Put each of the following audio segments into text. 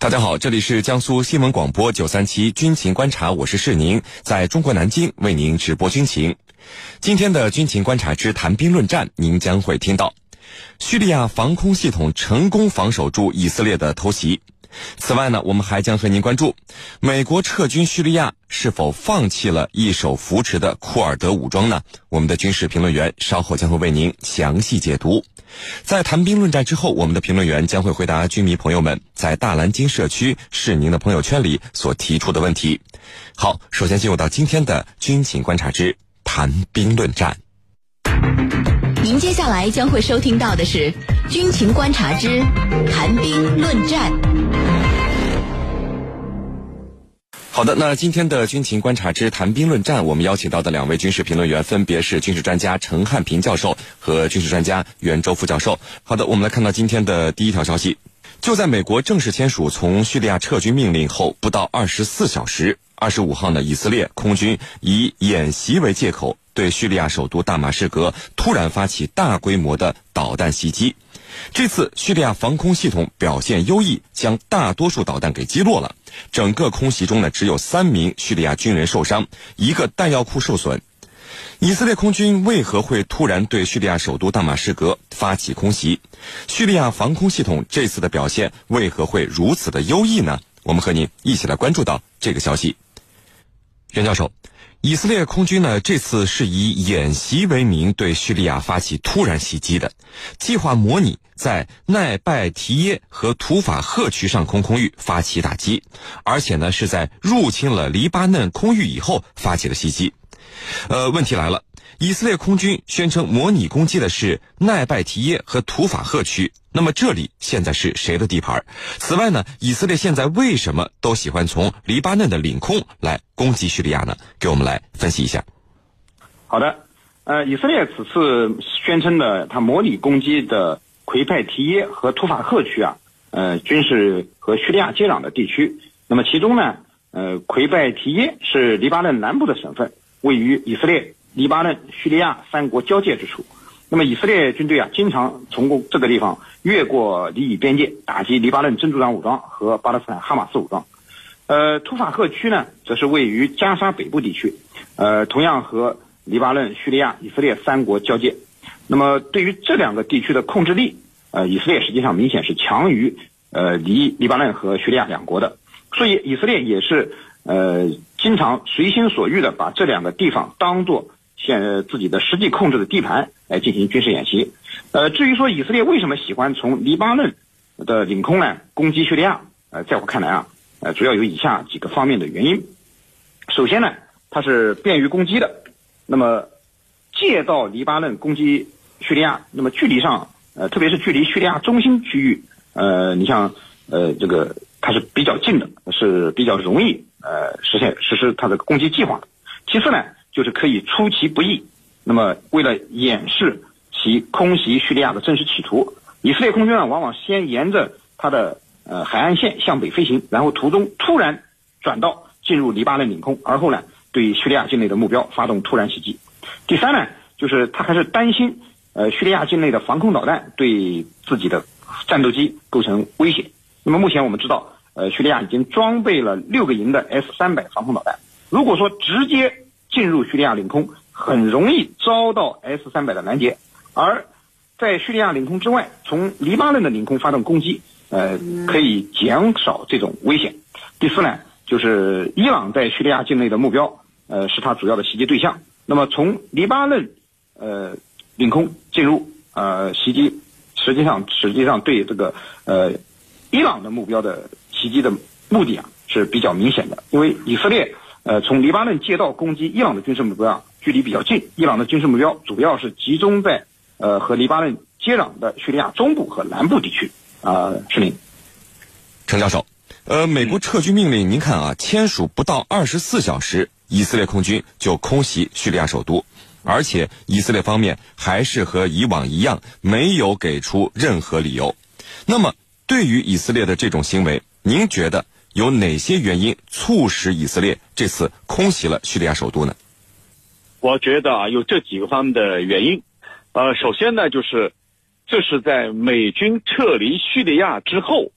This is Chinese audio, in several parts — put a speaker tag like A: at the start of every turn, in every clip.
A: 大家好，这里是江苏新闻广播九三七军情观察，我是世宁，在中国南京为您直播军情。今天的军情观察之谈兵论战，您将会听到：叙利亚防空系统成功防守住以色列的偷袭。此外呢，我们还将和您关注美国撤军叙利亚是否放弃了一手扶持的库尔德武装呢？我们的军事评论员稍后将会为您详细解读。在谈兵论战之后，我们的评论员将会回答军迷朋友们在大蓝鲸社区是您的朋友圈里所提出的问题。好，首先进入到今天的军情观察之谈兵论战。
B: 您接下来将会收听到的是军情观察之谈兵论战。
A: 好的，那今天的军情观察之谈兵论战，我们邀请到的两位军事评论员分别是军事专家陈汉平教授和军事专家袁周副教授。好的，我们来看到今天的第一条消息，就在美国正式签署从叙利亚撤军命令后不到二十四小时，二十五号呢，以色列空军以演习为借口，对叙利亚首都大马士革突然发起大规模的导弹袭击。这次叙利亚防空系统表现优异，将大多数导弹给击落了。整个空袭中呢，只有三名叙利亚军人受伤，一个弹药库受损。以色列空军为何会突然对叙利亚首都大马士革发起空袭？叙利亚防空系统这次的表现为何会如此的优异呢？我们和您一起来关注到这个消息。袁教授。以色列空军呢，这次是以演习为名对叙利亚发起突然袭击的，计划模拟在奈拜提耶和图法赫区上空空域发起打击，而且呢是在入侵了黎巴嫩空域以后发起的袭击。呃，问题来了。以色列空军宣称模拟攻击的是奈拜提耶和图法赫区，那么这里现在是谁的地盘？此外呢，以色列现在为什么都喜欢从黎巴嫩的领空来攻击叙利亚呢？给我们来分析一下。
C: 好的，呃，以色列此次宣称的他模拟攻击的魁拜提耶和图法赫区啊，呃，均是和叙利亚接壤的地区。那么其中呢，呃，魁拜提耶是黎巴嫩南部的省份，位于以色列。黎巴嫩、叙利亚三国交界之处，那么以色列军队啊，经常从过这个地方越过黎以边界，打击黎巴嫩真主党武装和巴勒斯坦哈马斯武装。呃，图法赫区呢，则是位于加沙北部地区，呃，同样和黎巴嫩、叙利亚、以色列三国交界。那么对于这两个地区的控制力，呃，以色列实际上明显是强于呃黎黎巴嫩和叙利亚两国的，所以以色列也是呃经常随心所欲的把这两个地方当做。现自己的实际控制的地盘来进行军事演习，呃，至于说以色列为什么喜欢从黎巴嫩的领空呢攻击叙利亚？呃，在我看来啊，呃，主要有以下几个方面的原因。首先呢，它是便于攻击的。那么借道黎巴嫩攻击叙利亚，那么距离上，呃，特别是距离叙利亚中心区域，呃，你像呃这个它是比较近的，是比较容易呃实现实施它的攻击计划的。其次呢。就是可以出其不意。那么，为了掩饰其空袭叙利亚的真实企图，以色列空军啊，往往先沿着它的呃海岸线向北飞行，然后途中突然转道进入黎巴嫩领空，而后呢，对叙利亚境内的目标发动突然袭击。第三呢，就是他还是担心呃叙利亚境内的防空导弹对自己的战斗机构成威胁。那么目前我们知道，呃，叙利亚已经装备了六个营的 S 三百防空导弹。如果说直接进入叙利亚领空很容易遭到 S 三百的拦截，而在叙利亚领空之外，从黎巴嫩的领空发动攻击，呃，可以减少这种危险。第四呢，就是伊朗在叙利亚境内的目标，呃，是他主要的袭击对象。那么从黎巴嫩呃领空进入呃袭击，实际上实际上对这个呃伊朗的目标的袭击的目的啊是比较明显的，因为以色列。呃，从黎巴嫩借道攻击伊朗的军事目标啊，距离比较近。伊朗的军事目标主要是集中在呃和黎巴嫩接壤的叙利亚中部和南部地区。啊，是您，
A: 陈教授，呃，美国撤军命令，您看啊，签署不到二十四小时，以色列空军就空袭叙利亚首都，而且以色列方面还是和以往一样，没有给出任何理由。那么，对于以色列的这种行为，您觉得？有哪些原因促使以色列这次空袭了叙利亚首都呢？
D: 我觉得啊，有这几个方面的原因。呃，首先呢，就是这是在美军撤离叙利亚之后，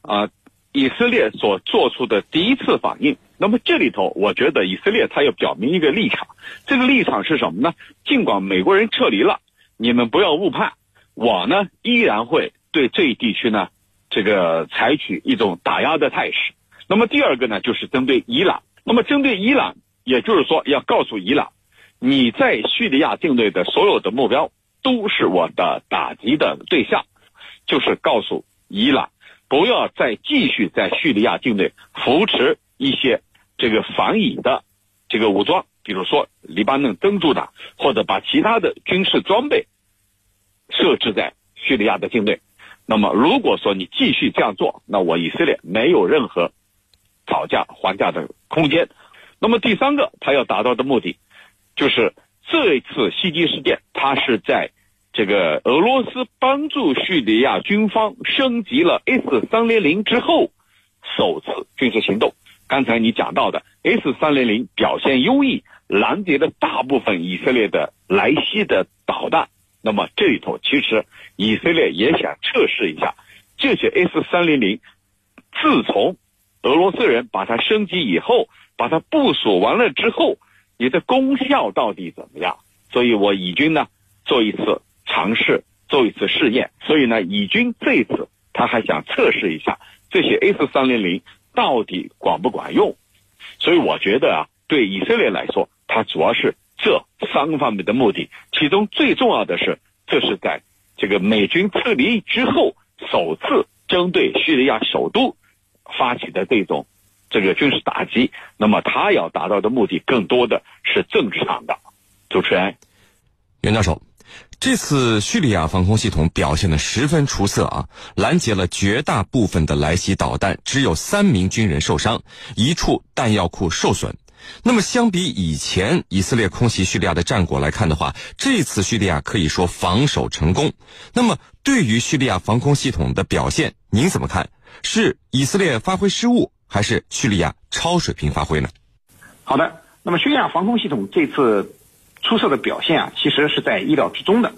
D: 啊，以色列所做出的第一次反应。那么这里头，我觉得以色列他要表明一个立场，这个立场是什么呢？尽管美国人撤离了，你们不要误判，我呢依然会对这一地区呢，这个采取一种打压的态势。那么第二个呢，就是针对伊朗。那么针对伊朗，也就是说要告诉伊朗，你在叙利亚境内的所有的目标都是我的打击的对象，就是告诉伊朗不要再继续在叙利亚境内扶持一些。这个反以的这个武装，比如说黎巴嫩真主党，或者把其他的军事装备设置在叙利亚的境内。那么，如果说你继续这样做，那我以色列没有任何讨价还价的空间。那么第三个，他要达到的目的，就是这一次袭击事件，他是在这个俄罗斯帮助叙利亚军方升级了 S 三零零之后首次军事行动。刚才你讲到的 S 三零零表现优异，拦截了大部分以色列的莱西的导弹。那么这里头其实以色列也想测试一下，这些 S 三零零自从俄罗斯人把它升级以后，把它部署完了之后，你的功效到底怎么样？所以我以军呢做一次尝试，做一次试验。所以呢，以军这次他还想测试一下这些 S 三零零。到底管不管用？所以我觉得啊，对以色列来说，它主要是这三个方面的目的。其中最重要的是，这是在这个美军撤离之后，首次针对叙利亚首都发起的这种这个军事打击。那么，他要达到的目的更多的是政治上的。主持人，
A: 袁教授。这次叙利亚防空系统表现的十分出色啊，拦截了绝大部分的来袭导弹，只有三名军人受伤，一处弹药库受损。那么相比以前以色列空袭叙利亚的战果来看的话，这次叙利亚可以说防守成功。那么对于叙利亚防空系统的表现，您怎么看？是以色列发挥失误，还是叙利亚超水平发挥呢？
C: 好的，那么叙利亚防空系统这次。出色的表现啊，其实是在意料之中的。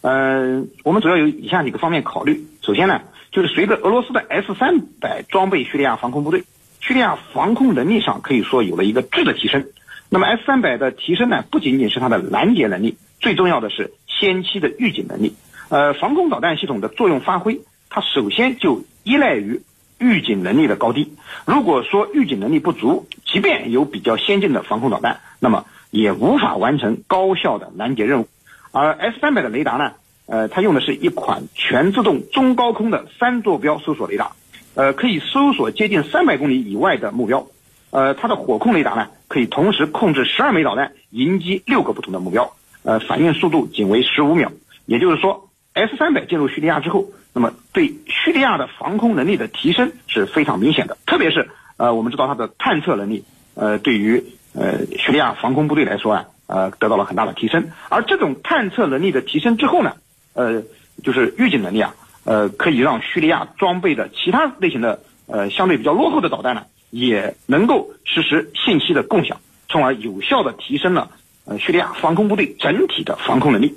C: 呃，我们主要有以下几个方面考虑。首先呢，就是随着俄罗斯的 S 三百装备叙利亚防空部队，叙利亚防空能力上可以说有了一个质的提升。那么 S 三百的提升呢，不仅仅是它的拦截能力，最重要的是先期的预警能力。呃，防空导弹系统的作用发挥，它首先就依赖于预警能力的高低。如果说预警能力不足，即便有比较先进的防空导弹，那么也无法完成高效的拦截任务，而 S 三百的雷达呢？呃，它用的是一款全自动中高空的三坐标搜索雷达，呃，可以搜索接近三百公里以外的目标。呃，它的火控雷达呢，可以同时控制十二枚导弹迎击六个不同的目标，呃，反应速度仅为十五秒。也就是说，S 三百进入叙利亚之后，那么对叙利亚的防空能力的提升是非常明显的。特别是呃，我们知道它的探测能力，呃，对于呃，叙利亚防空部队来说啊，呃，得到了很大的提升。而这种探测能力的提升之后呢，呃，就是预警能力啊，呃，可以让叙利亚装备的其他类型的呃相对比较落后的导弹呢，也能够实施信息的共享，从而有效的提升了呃叙利亚防空部队整体的防空能力。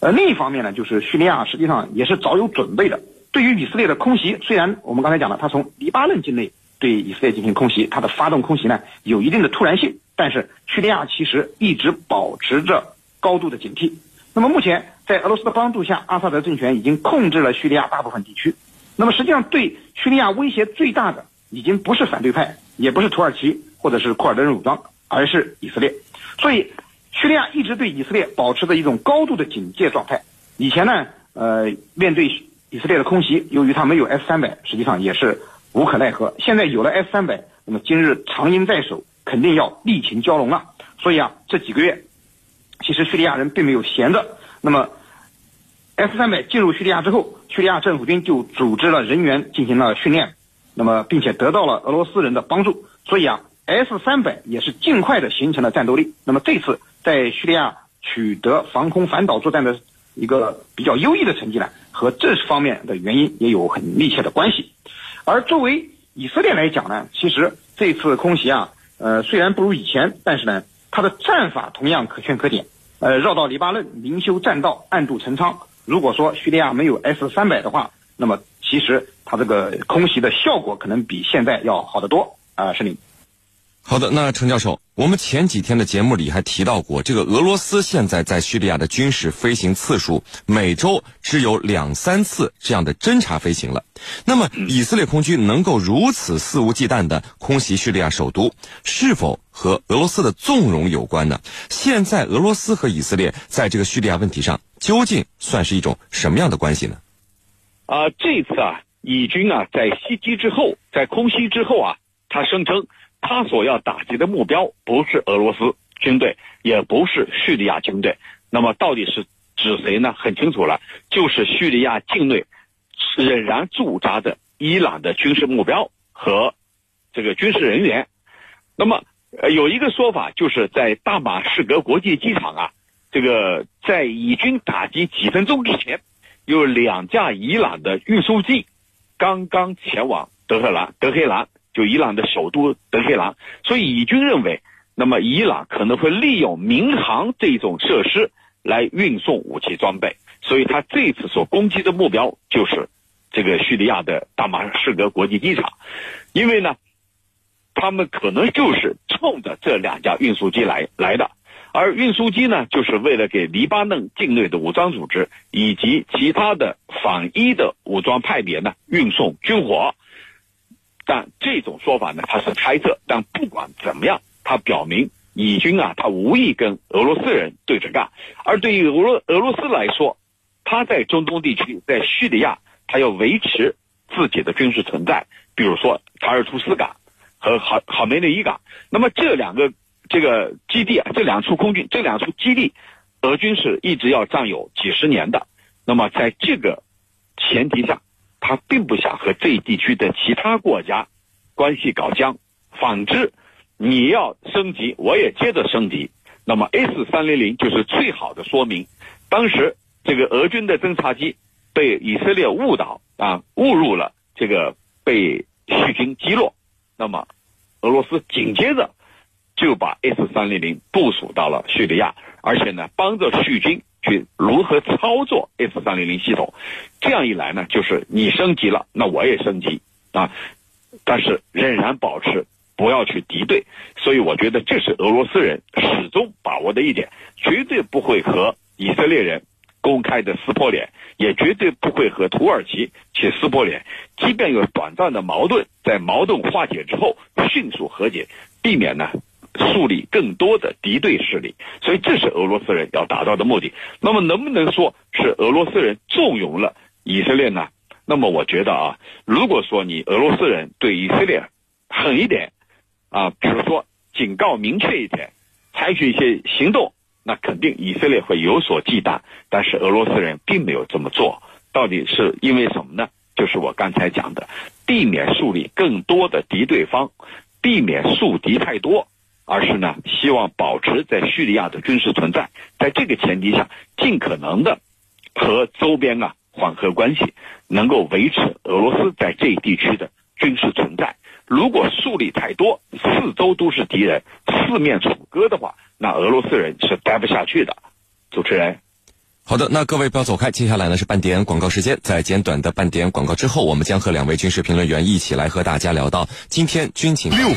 C: 呃，另一方面呢，就是叙利亚实际上也是早有准备的，对于以色列的空袭，虽然我们刚才讲了，它从黎巴嫩境内对以色列进行空袭，它的发动空袭呢有一定的突然性。但是叙利亚其实一直保持着高度的警惕。那么目前在俄罗斯的帮助下，阿萨德政权已经控制了叙利亚大部分地区。那么实际上对叙利亚威胁最大的，已经不是反对派，也不是土耳其或者是库尔德人武装，而是以色列。所以叙利亚一直对以色列保持着一种高度的警戒状态。以前呢，呃，面对以色列的空袭，由于它没有 S 三百，实际上也是无可奈何。现在有了 S 三百，那么今日长鹰在手。肯定要力擒蛟龙了，所以啊，这几个月，其实叙利亚人并没有闲着。那么，S 三百进入叙利亚之后，叙利亚政府军就组织了人员进行了训练，那么并且得到了俄罗斯人的帮助，所以啊，S 三百也是尽快的形成了战斗力。那么这次在叙利亚取得防空反导作战的一个比较优异的成绩呢，和这方面的原因也有很密切的关系。而作为以色列来讲呢，其实这次空袭啊。呃，虽然不如以前，但是呢，他的战法同样可圈可点。呃，绕到黎巴嫩，明修栈道，暗度陈仓。如果说叙利亚没有 S 三百的话，那么其实它这个空袭的效果可能比现在要好得多啊，是你。
A: 好的，那程教授，我们前几天的节目里还提到过，这个俄罗斯现在在叙利亚的军事飞行次数每周只有两三次这样的侦察飞行了。那么，以色列空军能够如此肆无忌惮的空袭叙利亚首都，是否和俄罗斯的纵容有关呢？现在，俄罗斯和以色列在这个叙利亚问题上究竟算是一种什么样的关系呢？
D: 啊，这次啊，以军啊在袭击之后，在空袭之后啊，他声称。他所要打击的目标不是俄罗斯军队，也不是叙利亚军队，那么到底是指谁呢？很清楚了，就是叙利亚境内仍然驻扎的伊朗的军事目标和这个军事人员。那么呃有一个说法，就是在大马士革国际机场啊，这个在以军打击几分钟之前，有两架伊朗的运输机刚刚前往德黑兰，德黑兰。就伊朗的首都德黑兰，所以以军认为，那么伊朗可能会利用民航这种设施来运送武器装备，所以他这次所攻击的目标就是这个叙利亚的大马士革国际机场，因为呢，他们可能就是冲着这两架运输机来来的，而运输机呢，就是为了给黎巴嫩境内的武装组织以及其他的反伊的武装派别呢运送军火。但这种说法呢，它是猜测。但不管怎么样，它表明以军啊，他无意跟俄罗斯人对着干。而对于俄罗俄罗斯来说，他在中东地区，在叙利亚，他要维持自己的军事存在。比如说塔尔图斯港和好好梅内伊港。那么这两个这个基地啊，这两处空军，这两处基地，俄军是一直要占有几十年的。那么在这个前提下。他并不想和这一地区的其他国家关系搞僵，反之，你要升级，我也接着升级。那么 S 三零零就是最好的说明。当时这个俄军的侦察机被以色列误导啊，误入了这个被叙军击落。那么俄罗斯紧接着就把 S 三零零部署到了叙利亚，而且呢，帮着叙军。去如何操作 S 三零零系统？这样一来呢，就是你升级了，那我也升级啊。但是仍然保持不要去敌对，所以我觉得这是俄罗斯人始终把握的一点，绝对不会和以色列人公开的撕破脸，也绝对不会和土耳其去撕破脸。即便有短暂的矛盾，在矛盾化解之后迅速和解，避免呢。树立更多的敌对势力，所以这是俄罗斯人要达到的目的。那么，能不能说是俄罗斯人纵容了以色列呢？那么，我觉得啊，如果说你俄罗斯人对以色列狠一点，啊，比如说警告明确一点，采取一些行动，那肯定以色列会有所忌惮。但是俄罗斯人并没有这么做，到底是因为什么呢？就是我刚才讲的，避免树立更多的敌对方，避免树敌太多。而是呢，希望保持在叙利亚的军事存在，在这个前提下，尽可能的和周边啊缓和关系，能够维持俄罗斯在这一地区的军事存在。如果树立太多，四周都是敌人，四面楚歌的话，那俄罗斯人是待不下去的。主持人，
A: 好的，那各位不要走开，接下来呢是半点广告时间，在简短的半点广告之后，我们将和两位军事评论员一起来和大家聊到今天军情六。